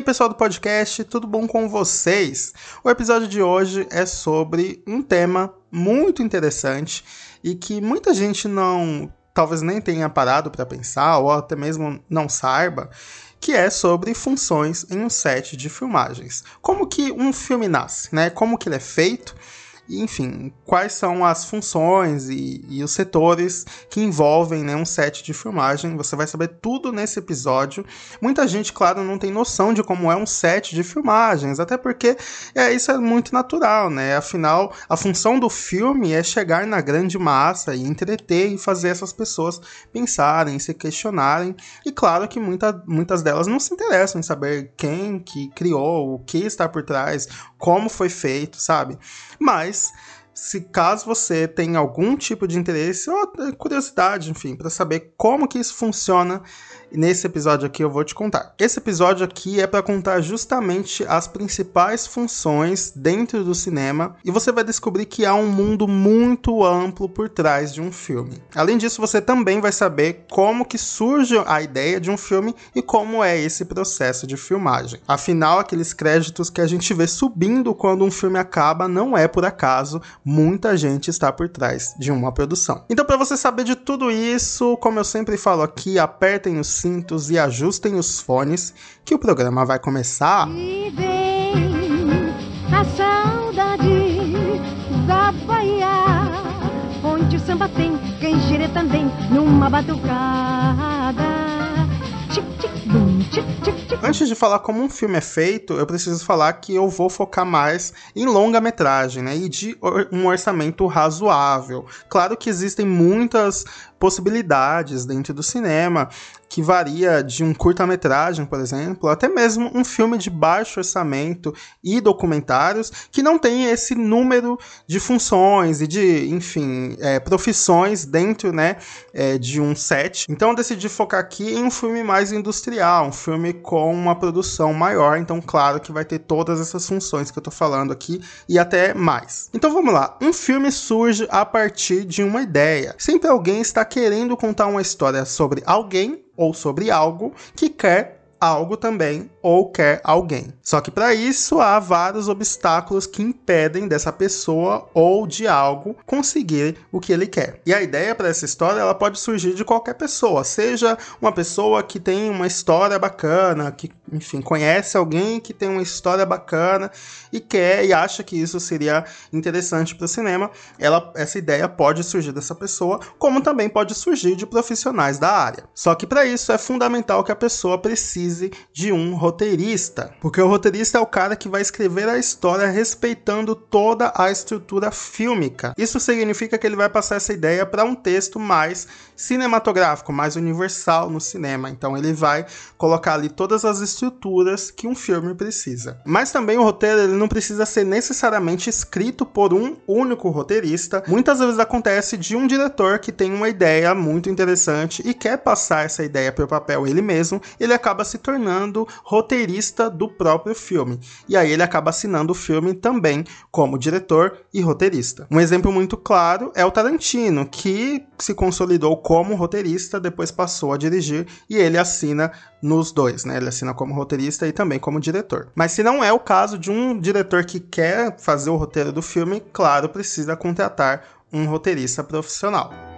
aí, pessoal do podcast, tudo bom com vocês? O episódio de hoje é sobre um tema muito interessante e que muita gente não, talvez nem tenha parado para pensar ou até mesmo não saiba, que é sobre funções em um set de filmagens. Como que um filme nasce, né? Como que ele é feito? Enfim, quais são as funções e, e os setores que envolvem né, um set de filmagem. Você vai saber tudo nesse episódio. Muita gente, claro, não tem noção de como é um set de filmagens, até porque é, isso é muito natural, né? Afinal, a função do filme é chegar na grande massa e entreter e fazer essas pessoas pensarem, se questionarem. E claro que muita, muitas delas não se interessam em saber quem que criou, o que está por trás, como foi feito, sabe? Mas se caso você tem algum tipo de interesse ou curiosidade, enfim, para saber como que isso funciona, nesse episódio aqui eu vou te contar. Esse episódio aqui é para contar justamente as principais funções dentro do cinema e você vai descobrir que há um mundo muito amplo por trás de um filme. Além disso, você também vai saber como que surge a ideia de um filme e como é esse processo de filmagem. Afinal, aqueles créditos que a gente vê subindo quando um filme acaba não é por acaso, muita gente está por trás de uma produção. Então, para você saber de tudo isso, como eu sempre falo aqui, apertem os cintos e ajustem os fones, que o programa vai começar. E vem a saudade da Bahia, onde o samba tem canjere também numa batucada. Antes de falar como um filme é feito, eu preciso falar que eu vou focar mais em longa-metragem, né? E de um orçamento razoável. Claro que existem muitas possibilidades dentro do cinema, que varia de um curta-metragem, por exemplo, até mesmo um filme de baixo orçamento e documentários que não tem esse número de funções e de, enfim, é, profissões dentro né, é, de um set. Então eu decidi focar aqui em um filme mais industrial, um filme com uma produção maior, então claro que vai ter todas essas funções que eu tô falando aqui e até mais. Então vamos lá, um filme surge a partir de uma ideia. Sempre alguém está querendo contar uma história sobre alguém ou sobre algo que quer algo também ou quer alguém. Só que para isso há vários obstáculos que impedem dessa pessoa ou de algo conseguir o que ele quer. E a ideia para essa história ela pode surgir de qualquer pessoa, seja uma pessoa que tem uma história bacana, que enfim conhece alguém que tem uma história bacana e quer e acha que isso seria interessante para o cinema. Ela, essa ideia pode surgir dessa pessoa, como também pode surgir de profissionais da área. Só que para isso é fundamental que a pessoa precise de um roteirista, porque o roteirista é o cara que vai escrever a história respeitando toda a estrutura fílmica. Isso significa que ele vai passar essa ideia para um texto mais cinematográfico, mais universal no cinema. Então ele vai colocar ali todas as estruturas que um filme precisa. Mas também o roteiro ele não precisa ser necessariamente escrito por um único roteirista. Muitas vezes acontece de um diretor que tem uma ideia muito interessante e quer passar essa ideia para o papel ele mesmo, ele acaba se tornando roteirista do próprio filme. E aí ele acaba assinando o filme também como diretor e roteirista. Um exemplo muito claro é o Tarantino, que se consolidou como roteirista, depois passou a dirigir e ele assina nos dois, né? Ele assina como roteirista e também como diretor. Mas se não é o caso de um diretor que quer fazer o roteiro do filme, claro, precisa contratar um roteirista profissional.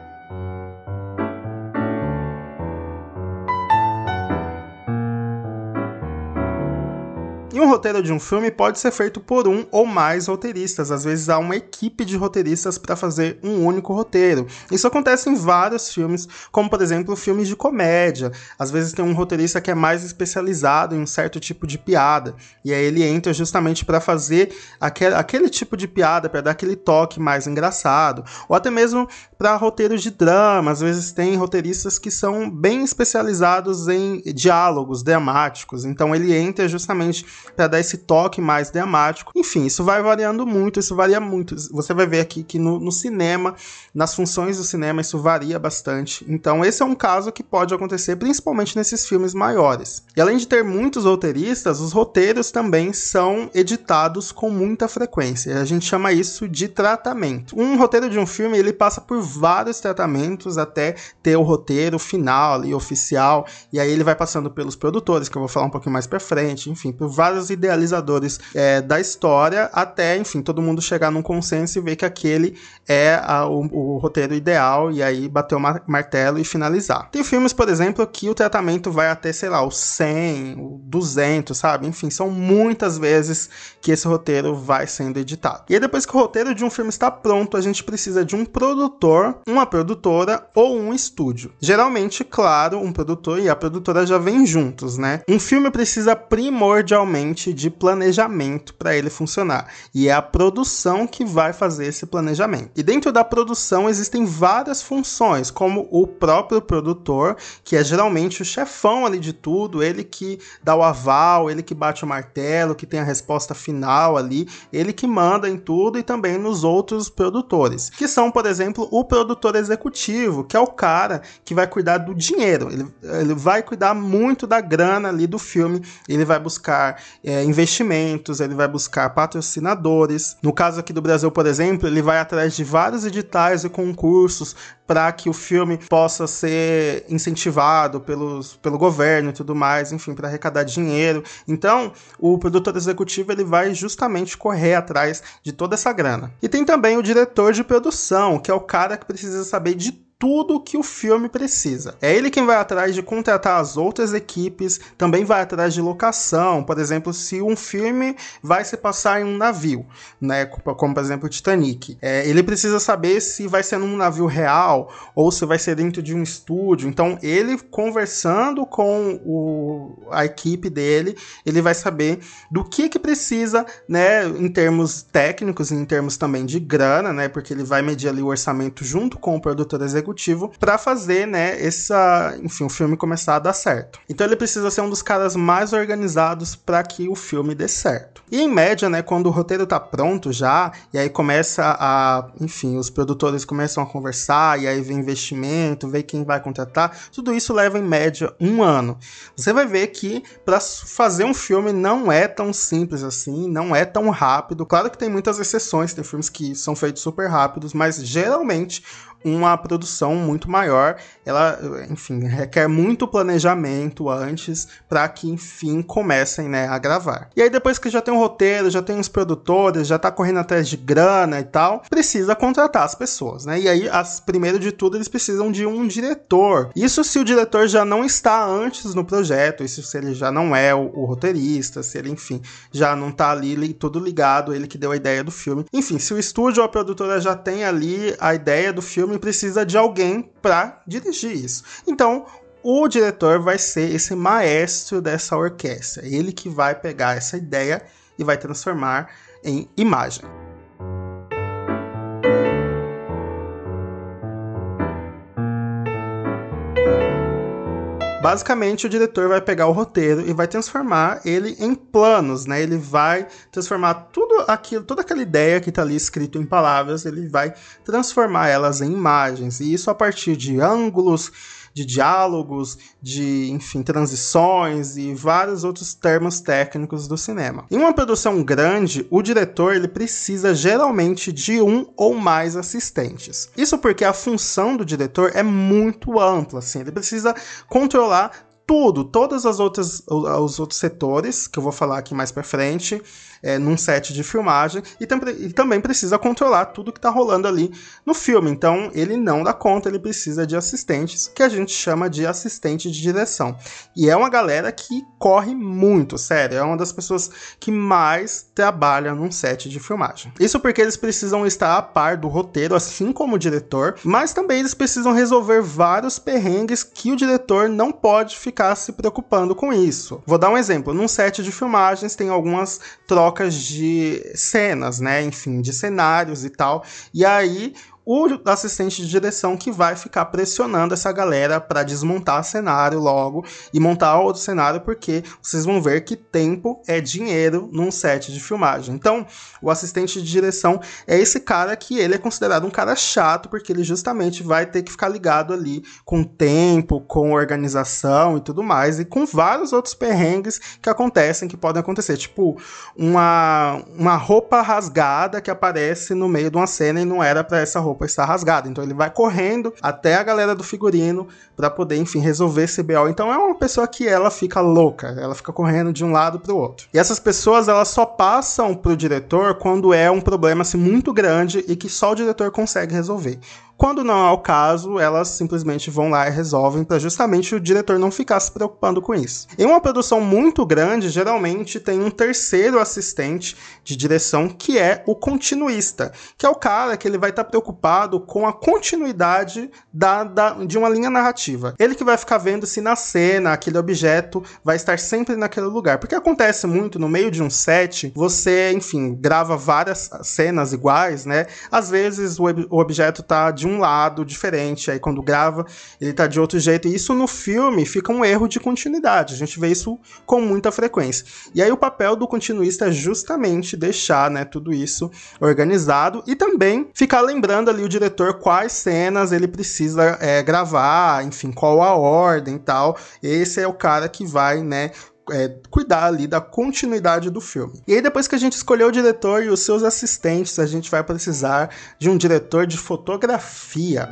Um roteiro de um filme pode ser feito por um ou mais roteiristas. Às vezes há uma equipe de roteiristas para fazer um único roteiro. Isso acontece em vários filmes, como por exemplo filmes de comédia. Às vezes tem um roteirista que é mais especializado em um certo tipo de piada. E aí ele entra justamente para fazer aquele, aquele tipo de piada, para dar aquele toque mais engraçado. Ou até mesmo para roteiros de drama. Às vezes tem roteiristas que são bem especializados em diálogos dramáticos. Então ele entra justamente para dar esse toque mais dramático. Enfim, isso vai variando muito, isso varia muito. Você vai ver aqui que no, no cinema, nas funções do cinema, isso varia bastante. Então, esse é um caso que pode acontecer principalmente nesses filmes maiores. E além de ter muitos roteiristas, os roteiros também são editados com muita frequência. A gente chama isso de tratamento. Um roteiro de um filme, ele passa por vários tratamentos até ter o roteiro final e oficial, e aí ele vai passando pelos produtores, que eu vou falar um pouquinho mais pra frente, enfim, por vários idealizadores é, da história, até, enfim, todo mundo chegar num consenso e ver que aquele é a, o, o, roteiro ideal, e aí bater o martelo e finalizar. Tem filmes, por exemplo, que o tratamento vai até, sei lá, o 100, o 200, sabe? Enfim, são muitas vezes que esse roteiro vai sendo editado. E aí, depois que o roteiro de um filme está pronto, a gente precisa de um produtor, uma produtora ou um estúdio. Geralmente, claro, um produtor e a produtora já vêm juntos, né? Um filme precisa primordialmente de planejamento para ele funcionar, e é a produção que vai fazer esse planejamento. E dentro da produção existem várias funções, como o próprio produtor, que é geralmente o chefão ali de tudo, ele que dá o aval, ele que bate o martelo, que tem a resposta final ali, ele que manda em tudo e também nos outros produtores, que são, por exemplo, o produtor executivo, que é o cara que vai cuidar do dinheiro, ele, ele vai cuidar muito da grana ali do filme, ele vai buscar é, investimentos, ele vai buscar patrocinadores. No caso aqui do Brasil, por exemplo, ele vai atrás de vários editais e concursos para que o filme possa ser incentivado pelos, pelo governo e tudo mais, enfim, para arrecadar dinheiro. Então, o produtor executivo ele vai justamente correr atrás de toda essa grana. E tem também o diretor de produção, que é o cara que precisa saber de tudo que o filme precisa. É ele quem vai atrás de contratar as outras equipes, também vai atrás de locação, por exemplo, se um filme vai se passar em um navio, né, como por exemplo o Titanic. É, ele precisa saber se vai ser num navio real ou se vai ser dentro de um estúdio. Então, ele conversando com o, a equipe dele, ele vai saber do que que precisa, né, em termos técnicos, em termos também de grana, né, porque ele vai medir ali o orçamento junto com o produtor executivo executivo para fazer, né, essa, enfim, o filme começar a dar certo. Então ele precisa ser um dos caras mais organizados para que o filme dê certo. E em média, né, quando o roteiro tá pronto já, e aí começa a, enfim, os produtores começam a conversar, e aí vem investimento, vê quem vai contratar, tudo isso leva em média um ano. Você vai ver que para fazer um filme não é tão simples assim, não é tão rápido. Claro que tem muitas exceções, tem filmes que são feitos super rápidos, mas geralmente uma produção muito maior. Ela, enfim, requer muito planejamento antes para que, enfim, comecem né, a gravar. E aí, depois que já tem um roteiro, já tem os produtores, já tá correndo atrás de grana e tal, precisa contratar as pessoas, né? E aí, as, primeiro de tudo, eles precisam de um diretor. Isso se o diretor já não está antes no projeto, isso se ele já não é o, o roteirista, se ele, enfim, já não tá ali li, tudo ligado, ele que deu a ideia do filme. Enfim, se o estúdio ou a produtora já tem ali a ideia do filme, filme precisa de alguém para dirigir isso. Então, o diretor vai ser esse maestro dessa orquestra. Ele que vai pegar essa ideia e vai transformar em imagem. Basicamente, o diretor vai pegar o roteiro e vai transformar ele em planos, né? Ele vai transformar tudo aquilo, toda aquela ideia que está ali escrito em palavras, ele vai transformar elas em imagens. E isso a partir de ângulos, de diálogos, de, enfim, transições e vários outros termos técnicos do cinema. Em uma produção grande, o diretor ele precisa geralmente de um ou mais assistentes. Isso porque a função do diretor é muito ampla, assim, ele precisa controlar tudo, todas as outras os outros setores que eu vou falar aqui mais para frente é, num set de filmagem e, e também precisa controlar tudo que está rolando ali no filme. Então ele não dá conta, ele precisa de assistentes, que a gente chama de assistente de direção. E é uma galera que corre muito, sério, é uma das pessoas que mais trabalha num set de filmagem. Isso porque eles precisam estar a par do roteiro, assim como o diretor, mas também eles precisam resolver vários perrengues que o diretor não pode ficar se preocupando com isso. Vou dar um exemplo: num set de filmagens tem algumas trocas trocas de cenas, né? Enfim, de cenários e tal. E aí o assistente de direção que vai ficar pressionando essa galera para desmontar cenário logo e montar outro cenário, porque vocês vão ver que tempo é dinheiro num set de filmagem. Então, o assistente de direção é esse cara que ele é considerado um cara chato, porque ele justamente vai ter que ficar ligado ali com tempo, com organização e tudo mais, e com vários outros perrengues que acontecem, que podem acontecer, tipo uma, uma roupa rasgada que aparece no meio de uma cena e não era para essa roupa roupa está rasgada. Então ele vai correndo até a galera do figurino para poder, enfim, resolver esse BO. Então é uma pessoa que ela fica louca, ela fica correndo de um lado para o outro. E essas pessoas elas só passam pro diretor quando é um problema assim, muito grande e que só o diretor consegue resolver. Quando não é o caso, elas simplesmente vão lá e resolvem para justamente o diretor não ficar se preocupando com isso. Em uma produção muito grande, geralmente tem um terceiro assistente de direção que é o continuista, que é o cara que ele vai estar tá preocupado com a continuidade da, da, de uma linha narrativa. Ele que vai ficar vendo se na cena aquele objeto vai estar sempre naquele lugar, porque acontece muito no meio de um set, você, enfim, grava várias cenas iguais, né? Às vezes o, o objeto tá de um um lado diferente, aí quando grava ele tá de outro jeito, e isso no filme fica um erro de continuidade, a gente vê isso com muita frequência. E aí o papel do continuista é justamente deixar, né, tudo isso organizado e também ficar lembrando ali o diretor quais cenas ele precisa é, gravar, enfim, qual a ordem e tal. Esse é o cara que vai, né, é, cuidar ali da continuidade do filme. E aí, depois que a gente escolheu o diretor e os seus assistentes, a gente vai precisar de um diretor de fotografia.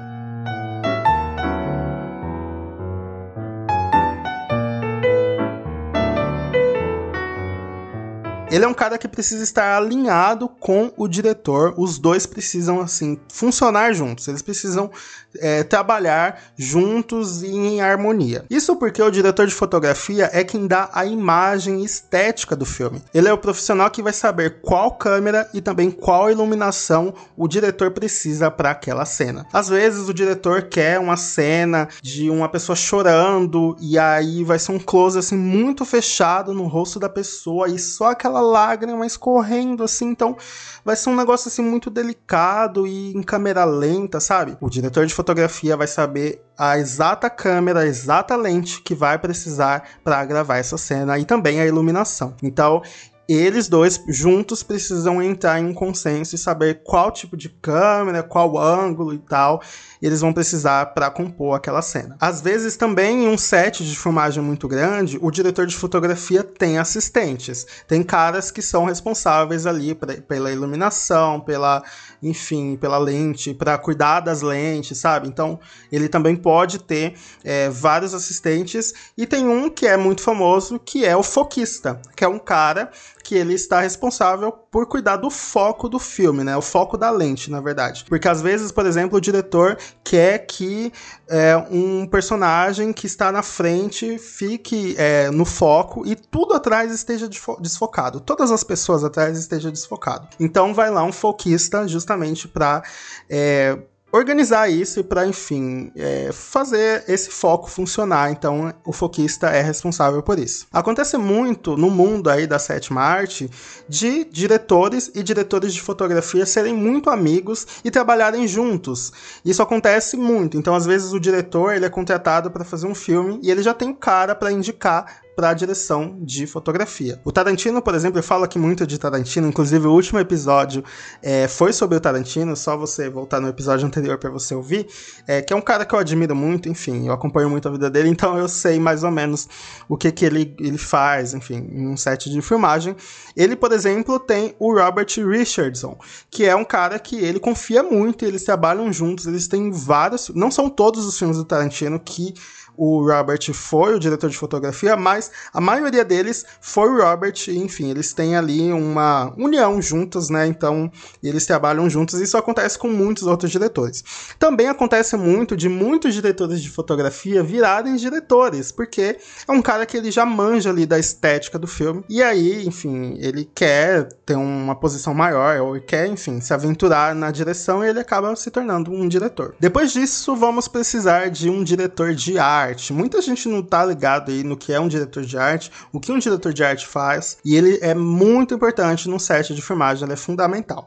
Ele é um cara que precisa estar alinhado com o diretor. Os dois precisam, assim, funcionar juntos. Eles precisam é, trabalhar juntos e em harmonia. Isso porque o diretor de fotografia é quem dá a imagem estética do filme. Ele é o profissional que vai saber qual câmera e também qual iluminação o diretor precisa para aquela cena. Às vezes o diretor quer uma cena de uma pessoa chorando e aí vai ser um close assim muito fechado no rosto da pessoa e só aquela lágrima escorrendo assim, então vai ser um negócio assim muito delicado e em câmera lenta, sabe? O diretor de fotografia vai saber a exata câmera, a exata lente que vai precisar para gravar essa cena e também a iluminação. Então, eles dois juntos precisam entrar em um consenso e saber qual tipo de câmera, qual ângulo e tal eles vão precisar para compor aquela cena. Às vezes também em um set de filmagem muito grande, o diretor de fotografia tem assistentes, tem caras que são responsáveis ali pra, pela iluminação, pela, enfim, pela lente, para cuidar das lentes, sabe? Então ele também pode ter é, vários assistentes e tem um que é muito famoso que é o foquista, que é um cara que ele está responsável por cuidar do foco do filme, né? O foco da lente, na verdade. Porque às vezes, por exemplo, o diretor quer que é, um personagem que está na frente fique é, no foco e tudo atrás esteja desfocado. Todas as pessoas atrás estejam desfocado. Então vai lá um foquista justamente para é, organizar isso para, enfim, é, fazer esse foco funcionar. Então, o foquista é responsável por isso. Acontece muito no mundo aí da sétima arte de diretores e diretores de fotografia serem muito amigos e trabalharem juntos. Isso acontece muito. Então, às vezes o diretor ele é contratado para fazer um filme e ele já tem um cara para indicar para a direção de fotografia. O Tarantino, por exemplo, eu falo aqui muito de Tarantino, inclusive o último episódio é, foi sobre o Tarantino, só você voltar no episódio anterior para você ouvir, é, que é um cara que eu admiro muito, enfim, eu acompanho muito a vida dele, então eu sei mais ou menos o que, que ele, ele faz, enfim, em um set de filmagem. Ele, por exemplo, tem o Robert Richardson, que é um cara que ele confia muito, eles trabalham juntos, eles têm vários, não são todos os filmes do Tarantino que o Robert foi o diretor de fotografia, mas a maioria deles foi o Robert, enfim, eles têm ali uma união juntos, né? Então, eles trabalham juntos e isso acontece com muitos outros diretores. Também acontece muito de muitos diretores de fotografia virarem diretores, porque é um cara que ele já manja ali da estética do filme e aí, enfim, ele quer ter uma posição maior ou quer, enfim, se aventurar na direção e ele acaba se tornando um diretor. Depois disso, vamos precisar de um diretor de arte arte. Muita gente não tá ligado aí no que é um diretor de arte, o que um diretor de arte faz, e ele é muito importante no set de filmagem, ele é fundamental.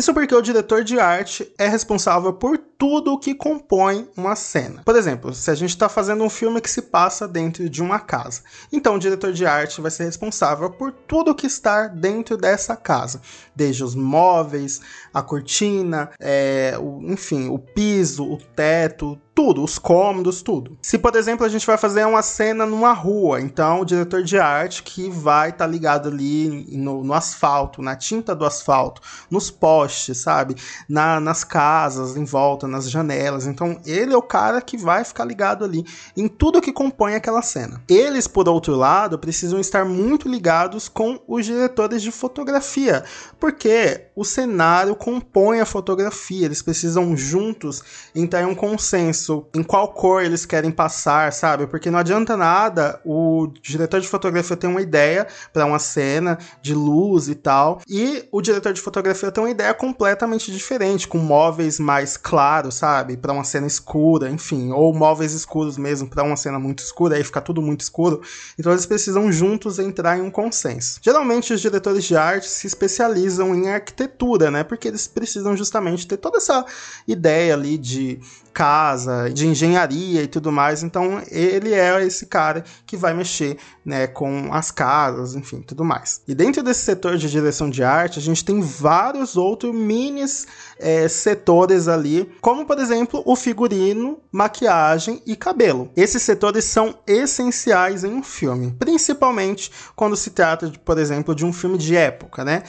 Isso porque o diretor de arte é responsável por tudo o que compõe uma cena. Por exemplo, se a gente está fazendo um filme que se passa dentro de uma casa, então o diretor de arte vai ser responsável por tudo que está dentro dessa casa, desde os móveis, a cortina, é, o, enfim, o piso, o teto, tudo, os cômodos, tudo. Se, por exemplo, a gente vai fazer uma cena numa rua, então o diretor de arte que vai estar tá ligado ali no, no, asfalto, na tinta do asfalto, nos postes, sabe? Na, nas casas, em volta, nas janelas. Então, ele é o cara que vai ficar ligado ali em tudo que compõe aquela cena. Eles, por outro lado, precisam estar muito ligados com os diretores de fotografia, porque o cenário compõe a fotografia, eles precisam juntos entrar em um consenso isso, em qual cor eles querem passar, sabe? Porque não adianta nada o diretor de fotografia ter uma ideia para uma cena de luz e tal, e o diretor de fotografia ter uma ideia completamente diferente, com móveis mais claros, sabe? Para uma cena escura, enfim, ou móveis escuros mesmo para uma cena muito escura, aí fica tudo muito escuro. Então eles precisam juntos entrar em um consenso. Geralmente os diretores de arte se especializam em arquitetura, né? Porque eles precisam justamente ter toda essa ideia ali de casa, de engenharia e tudo mais. Então ele é esse cara que vai mexer né, com as casas, enfim, tudo mais. E dentro desse setor de direção de arte, a gente tem vários outros minis é, setores ali, como por exemplo o figurino, maquiagem e cabelo. Esses setores são essenciais em um filme, principalmente quando se trata, de, por exemplo, de um filme de época, né?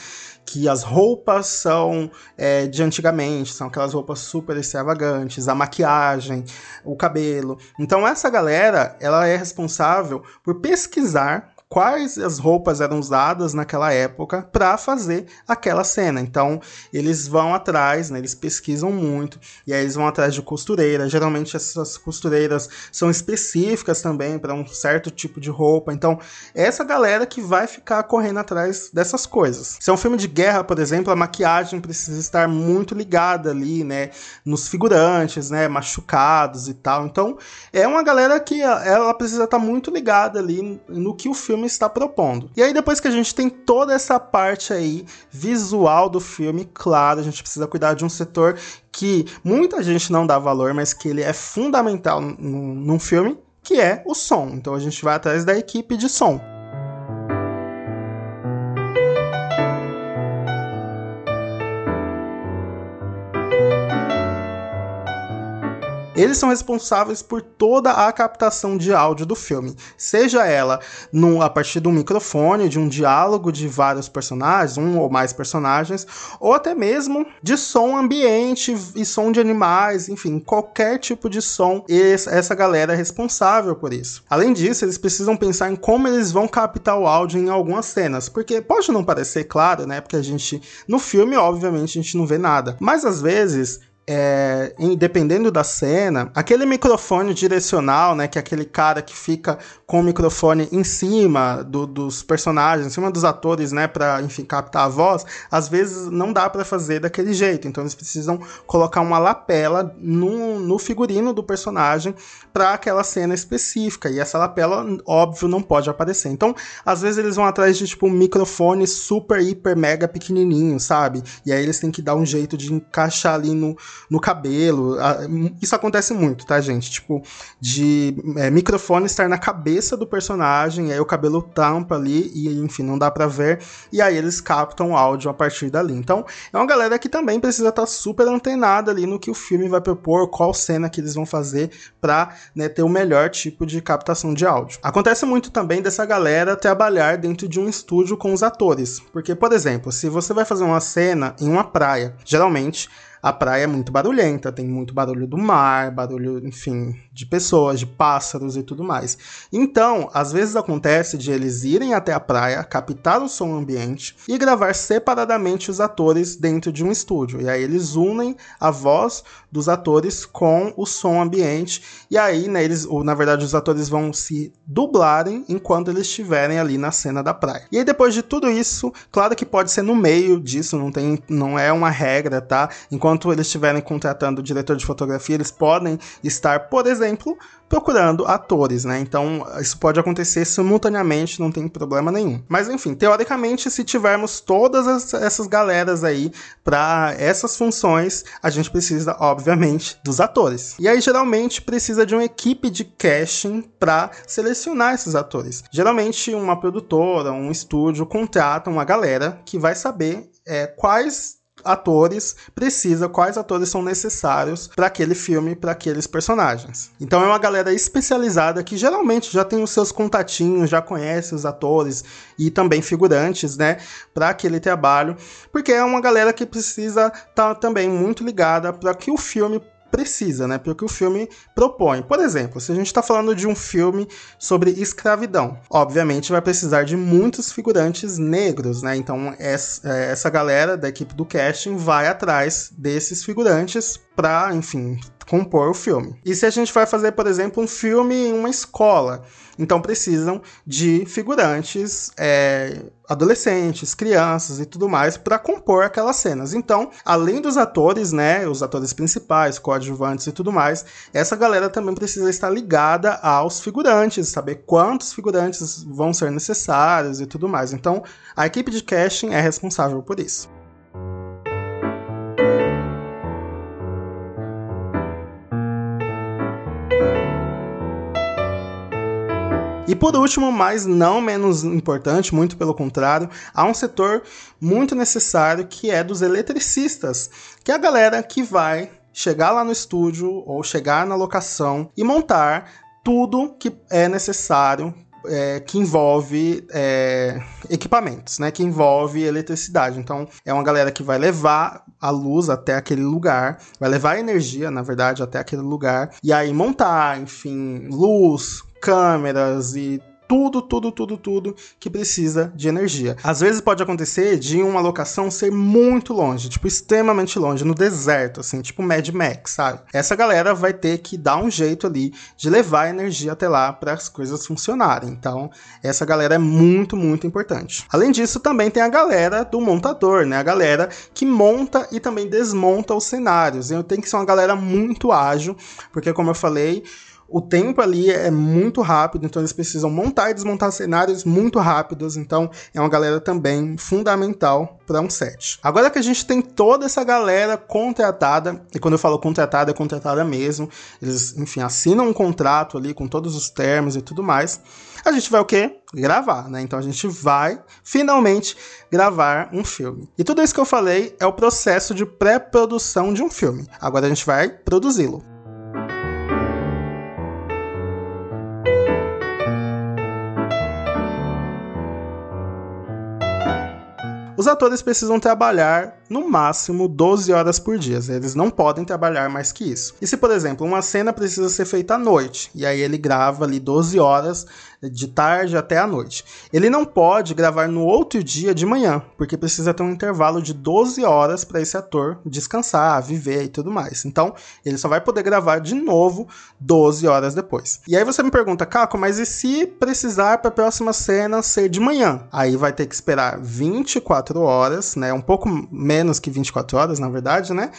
Que as roupas são é, de antigamente, são aquelas roupas super extravagantes, a maquiagem, o cabelo. Então essa galera, ela é responsável por pesquisar quais as roupas eram usadas naquela época para fazer aquela cena. Então, eles vão atrás, né, eles pesquisam muito, e aí eles vão atrás de costureira. Geralmente, essas costureiras são específicas também para um certo tipo de roupa. Então, essa galera que vai ficar correndo atrás dessas coisas. Se é um filme de guerra, por exemplo, a maquiagem precisa estar muito ligada ali, né, nos figurantes, né, machucados e tal. Então, é uma galera que ela precisa estar muito ligada ali no que o filme filme está propondo. E aí, depois que a gente tem toda essa parte aí visual do filme, claro, a gente precisa cuidar de um setor que muita gente não dá valor, mas que ele é fundamental num filme, que é o som. Então a gente vai atrás da equipe de som. Eles são responsáveis por toda a captação de áudio do filme, seja ela no, a partir de um microfone, de um diálogo de vários personagens, um ou mais personagens, ou até mesmo de som ambiente e som de animais, enfim, qualquer tipo de som. Essa galera é responsável por isso. Além disso, eles precisam pensar em como eles vão captar o áudio em algumas cenas, porque pode não parecer claro, né? Porque a gente no filme, obviamente, a gente não vê nada, mas às vezes é, dependendo da cena, aquele microfone direcional, né, que é aquele cara que fica com o microfone em cima do, dos personagens, em cima dos atores, né, para enfim captar a voz, às vezes não dá para fazer daquele jeito. Então eles precisam colocar uma lapela no, no figurino do personagem para aquela cena específica. E essa lapela, óbvio, não pode aparecer. Então, às vezes eles vão atrás de tipo um microfone super, hiper, mega pequenininho, sabe? E aí eles têm que dar um jeito de encaixar ali no no cabelo. Isso acontece muito, tá, gente? Tipo, de é, microfone estar na cabeça do personagem, aí o cabelo tampa ali e, enfim, não dá para ver. E aí eles captam o áudio a partir dali. Então, é uma galera que também precisa estar tá super antenada ali no que o filme vai propor, qual cena que eles vão fazer pra né, ter o melhor tipo de captação de áudio. Acontece muito também dessa galera trabalhar dentro de um estúdio com os atores. Porque, por exemplo, se você vai fazer uma cena em uma praia, geralmente a praia é muito barulhenta, tem muito barulho do mar, barulho, enfim, de pessoas, de pássaros e tudo mais. Então, às vezes acontece de eles irem até a praia, captar o som ambiente e gravar separadamente os atores dentro de um estúdio. E aí eles unem a voz dos atores com o som ambiente e aí, né, eles, ou, na verdade, os atores vão se dublarem enquanto eles estiverem ali na cena da praia. E aí depois de tudo isso, claro que pode ser no meio disso, não tem, não é uma regra, tá? Enquanto enquanto eles estiverem contratando diretor de fotografia, eles podem estar, por exemplo, procurando atores, né? Então, isso pode acontecer simultaneamente, não tem problema nenhum. Mas enfim, teoricamente, se tivermos todas essas galeras aí para essas funções, a gente precisa, obviamente, dos atores. E aí geralmente precisa de uma equipe de casting para selecionar esses atores. Geralmente uma produtora, um estúdio contrata uma galera que vai saber é, quais atores precisa, quais atores são necessários para aquele filme, para aqueles personagens. Então é uma galera especializada que geralmente já tem os seus contatinhos, já conhece os atores e também figurantes, né, para aquele trabalho, porque é uma galera que precisa estar tá também muito ligada para que o filme precisa, né? Porque o filme propõe. Por exemplo, se a gente está falando de um filme sobre escravidão, obviamente vai precisar de muitos figurantes negros, né? Então essa galera da equipe do casting vai atrás desses figurantes para, enfim, compor o filme. E se a gente vai fazer, por exemplo, um filme em uma escola, então precisam de figurantes é, adolescentes, crianças e tudo mais para compor aquelas cenas. Então, além dos atores, né, os atores principais, coadjuvantes e tudo mais, essa galera também precisa estar ligada aos figurantes, saber quantos figurantes vão ser necessários e tudo mais. Então, a equipe de casting é responsável por isso. E por último, mas não menos importante, muito pelo contrário, há um setor muito necessário que é dos eletricistas, que é a galera que vai chegar lá no estúdio ou chegar na locação e montar tudo que é necessário é, que envolve é, equipamentos, né? Que envolve eletricidade. Então, é uma galera que vai levar a luz até aquele lugar, vai levar a energia, na verdade, até aquele lugar, e aí montar, enfim, luz, câmeras e tudo, tudo, tudo, tudo que precisa de energia. Às vezes pode acontecer de uma locação ser muito longe, tipo extremamente longe, no deserto, assim, tipo Mad Max, sabe? Essa galera vai ter que dar um jeito ali de levar energia até lá para as coisas funcionarem. Então, essa galera é muito, muito importante. Além disso, também tem a galera do montador, né? A galera que monta e também desmonta os cenários. E tem que ser uma galera muito ágil, porque como eu falei, o tempo ali é muito rápido, então eles precisam montar e desmontar cenários muito rápidos, então é uma galera também fundamental para um set. Agora que a gente tem toda essa galera contratada, e quando eu falo contratada, é contratada mesmo, eles, enfim, assinam um contrato ali com todos os termos e tudo mais, a gente vai o quê? Gravar, né? Então a gente vai finalmente gravar um filme. E tudo isso que eu falei é o processo de pré-produção de um filme. Agora a gente vai produzi-lo. Os atores precisam trabalhar no máximo 12 horas por dia. Eles não podem trabalhar mais que isso. E se, por exemplo, uma cena precisa ser feita à noite, e aí ele grava ali 12 horas de tarde até a noite. Ele não pode gravar no outro dia de manhã, porque precisa ter um intervalo de 12 horas para esse ator descansar, viver e tudo mais. Então, ele só vai poder gravar de novo 12 horas depois. E aí você me pergunta, Caco, mas e se precisar para a próxima cena ser de manhã? Aí vai ter que esperar 24 horas, né? Um pouco menos que 24 horas, na verdade, né?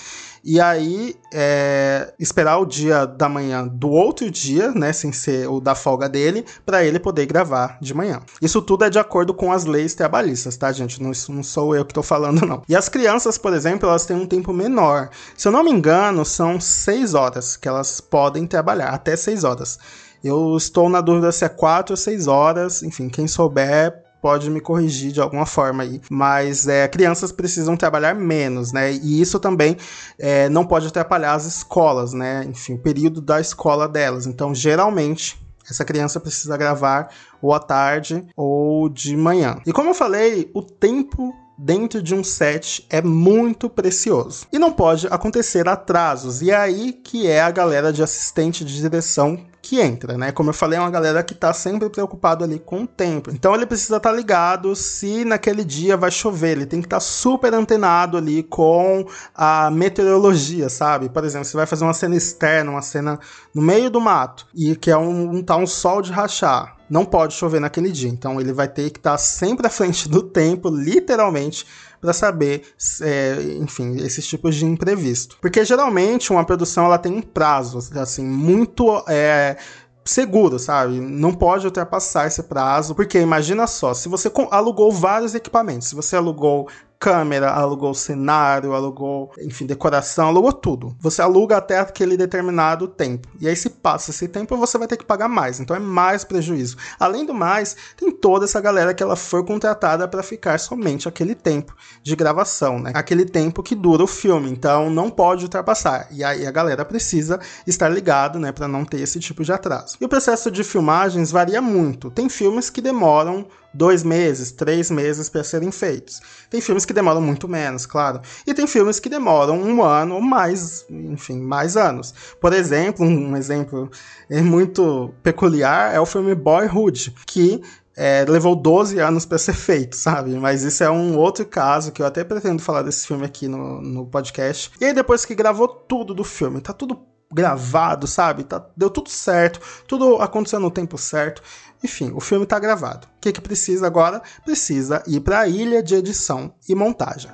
E aí, é, esperar o dia da manhã do outro dia, né, sem ser o da folga dele, para ele poder gravar de manhã. Isso tudo é de acordo com as leis trabalhistas, tá, gente? Não, não sou eu que tô falando, não. E as crianças, por exemplo, elas têm um tempo menor. Se eu não me engano, são seis horas que elas podem trabalhar, até seis horas. Eu estou na dúvida se é quatro ou seis horas, enfim, quem souber pode me corrigir de alguma forma aí. Mas é, crianças precisam trabalhar menos, né? E isso também é, não pode atrapalhar as escolas, né? Enfim, o período da escola delas. Então, geralmente, essa criança precisa gravar ou à tarde ou de manhã. E como eu falei, o tempo dentro de um set é muito precioso. E não pode acontecer atrasos. E é aí que é a galera de assistente de direção que entra, né? Como eu falei, é uma galera que tá sempre preocupado ali com o tempo. Então ele precisa estar tá ligado se naquele dia vai chover, ele tem que estar tá super antenado ali com a meteorologia, sabe? Por exemplo, você vai fazer uma cena externa, uma cena no meio do mato, e que é um, um tá um sol de rachar não pode chover naquele dia. Então ele vai ter que estar sempre à frente do tempo, literalmente, para saber, é, enfim, esses tipos de imprevisto. Porque geralmente uma produção ela tem um prazo, assim, muito é, seguro, sabe? Não pode ultrapassar esse prazo, porque imagina só, se você alugou vários equipamentos, se você alugou câmera, alugou cenário, alugou, enfim, decoração, alugou tudo. Você aluga até aquele determinado tempo. E aí, se passa esse tempo, você vai ter que pagar mais. Então é mais prejuízo. Além do mais, tem toda essa galera que ela foi contratada para ficar somente aquele tempo de gravação, né? Aquele tempo que dura o filme. Então não pode ultrapassar. E aí a galera precisa estar ligado, né, para não ter esse tipo de atraso. E o processo de filmagens varia muito. Tem filmes que demoram dois meses, três meses para serem feitos. Tem filmes que demoram muito menos, claro. E tem filmes que demoram um ano ou mais, enfim, mais anos. Por exemplo, um exemplo muito peculiar é o filme Boyhood, que é, levou 12 anos para ser feito, sabe? Mas isso é um outro caso que eu até pretendo falar desse filme aqui no, no podcast. E aí, depois que gravou tudo do filme, tá tudo gravado, sabe? Tá, deu tudo certo, tudo aconteceu no tempo certo. Enfim, o filme está gravado. O que, que precisa agora? Precisa ir para a ilha de edição e montagem.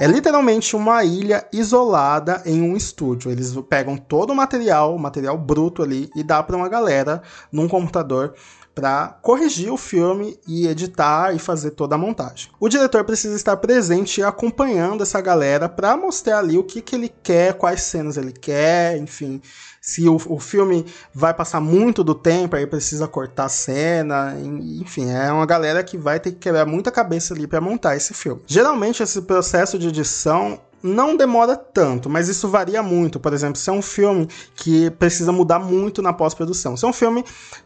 É literalmente uma ilha isolada em um estúdio. Eles pegam todo o material, material bruto ali, e dá para uma galera num computador para corrigir o filme e editar e fazer toda a montagem. O diretor precisa estar presente e acompanhando essa galera para mostrar ali o que, que ele quer, quais cenas ele quer, enfim. Se o, o filme vai passar muito do tempo, aí precisa cortar a cena, enfim, é uma galera que vai ter que quebrar muita cabeça ali para montar esse filme. Geralmente esse processo de edição não demora tanto, mas isso varia muito. Por exemplo, se é um filme que precisa mudar muito na pós-produção. Se é um filme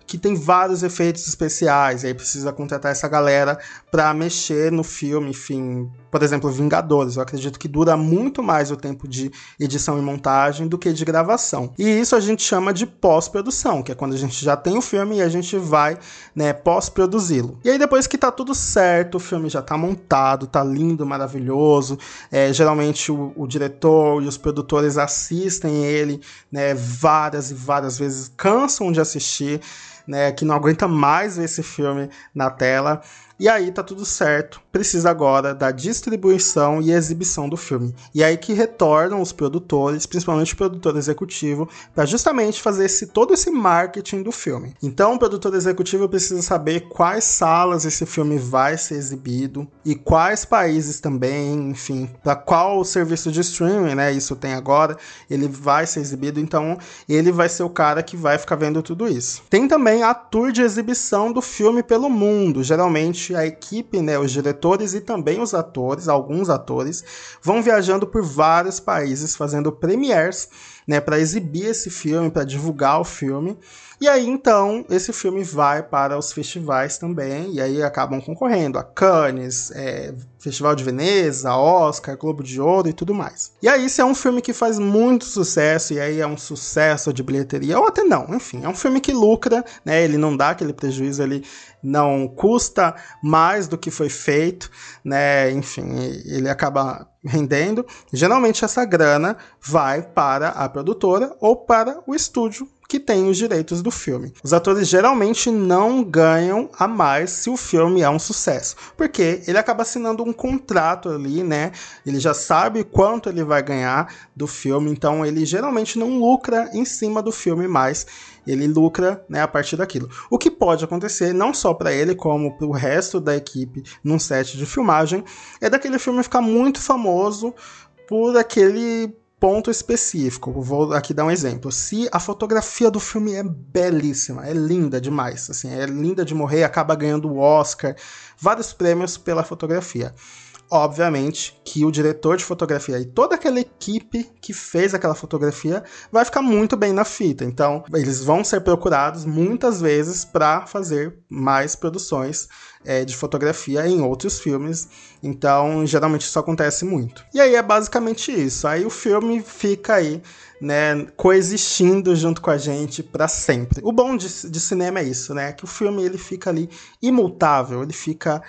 que tem vários efeitos especiais, aí precisa contratar essa galera para mexer no filme, enfim. Por exemplo, Vingadores, eu acredito que dura muito mais o tempo de edição e montagem do que de gravação. E isso a gente chama de pós-produção, que é quando a gente já tem o filme e a gente vai, né, pós-produzi-lo. E aí depois que tá tudo certo, o filme já tá montado, tá lindo, maravilhoso, é, geralmente o, o diretor e os produtores assistem ele, né, várias e várias vezes, cansam de assistir, né, que não aguenta mais ver esse filme na tela. E aí tá tudo certo. Precisa agora da distribuição e exibição do filme. E aí que retornam os produtores, principalmente o produtor executivo, para justamente fazer esse, todo esse marketing do filme. Então o produtor executivo precisa saber quais salas esse filme vai ser exibido e quais países também, enfim, para qual serviço de streaming, né? Isso tem agora, ele vai ser exibido. Então ele vai ser o cara que vai ficar vendo tudo isso. Tem também a tour de exibição do filme pelo mundo. Geralmente a equipe, né, os diretores e também os atores, alguns atores, vão viajando por vários países fazendo premieres, né, para exibir esse filme, para divulgar o filme. E aí então esse filme vai para os festivais também, e aí acabam concorrendo a Cannes, é, Festival de Veneza, Oscar, Globo de Ouro e tudo mais. E aí esse é um filme que faz muito sucesso, e aí é um sucesso de bilheteria, ou até não, enfim, é um filme que lucra, né? Ele não dá aquele prejuízo, ele não custa mais do que foi feito, né? Enfim, ele acaba rendendo. Geralmente essa grana vai para a produtora ou para o estúdio que tem os direitos do filme. Os atores geralmente não ganham a mais se o filme é um sucesso, porque ele acaba assinando um contrato ali, né? Ele já sabe quanto ele vai ganhar do filme, então ele geralmente não lucra em cima do filme mais ele lucra né, a partir daquilo. O que pode acontecer, não só para ele, como para o resto da equipe num set de filmagem, é daquele filme ficar muito famoso por aquele ponto específico. Vou aqui dar um exemplo. Se a fotografia do filme é belíssima, é linda demais, assim, é linda de morrer, acaba ganhando o Oscar, vários prêmios pela fotografia obviamente que o diretor de fotografia e toda aquela equipe que fez aquela fotografia vai ficar muito bem na fita. Então, eles vão ser procurados muitas vezes para fazer mais produções é, de fotografia em outros filmes. Então, geralmente isso acontece muito. E aí é basicamente isso. Aí o filme fica aí. Né, coexistindo junto com a gente para sempre. O bom de, de cinema é isso, né? Que o filme ele fica ali imutável, ele fica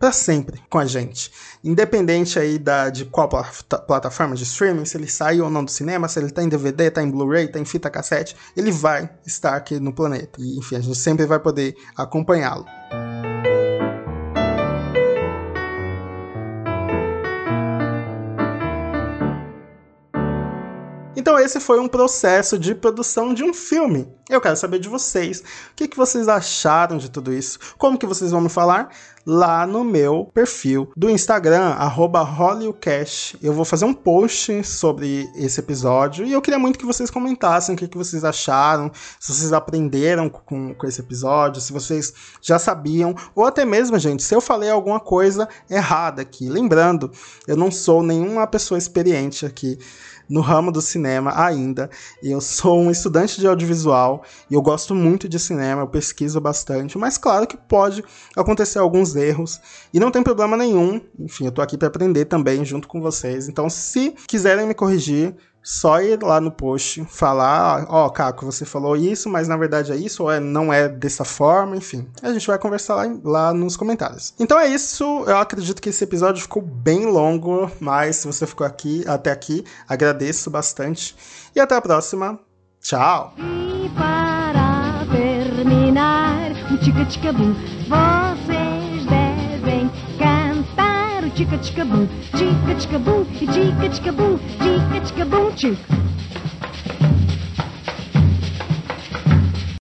para sempre com a gente. Independente aí da, de qual plataforma de streaming, se ele saiu ou não do cinema, se ele tá em DVD, tá em Blu-ray, tá em fita cassete, ele vai estar aqui no planeta. E, enfim, a gente sempre vai poder acompanhá-lo. Então esse foi um processo de produção de um filme. Eu quero saber de vocês, o que, que vocês acharam de tudo isso? Como que vocês vão me falar? Lá no meu perfil do Instagram, HollywoodCast. Eu vou fazer um post sobre esse episódio e eu queria muito que vocês comentassem o que, que vocês acharam, se vocês aprenderam com, com esse episódio, se vocês já sabiam, ou até mesmo, gente, se eu falei alguma coisa errada aqui. Lembrando, eu não sou nenhuma pessoa experiente aqui no ramo do cinema ainda. Eu sou um estudante de audiovisual e eu gosto muito de cinema, eu pesquiso bastante, mas claro que pode acontecer alguns erros e não tem problema nenhum. Enfim, eu tô aqui para aprender também junto com vocês. Então, se quiserem me corrigir, só ir lá no post, falar, ó, oh, Caco, você falou isso, mas na verdade é isso, ou é, não é dessa forma, enfim. A gente vai conversar lá, lá nos comentários. Então é isso, eu acredito que esse episódio ficou bem longo, mas se você ficou aqui até aqui, agradeço bastante. E até a próxima. Tchau! E para terminar, o tica tica boom, vocês devem cantar o tica tica boom, tica boom, tica tica boom, tica.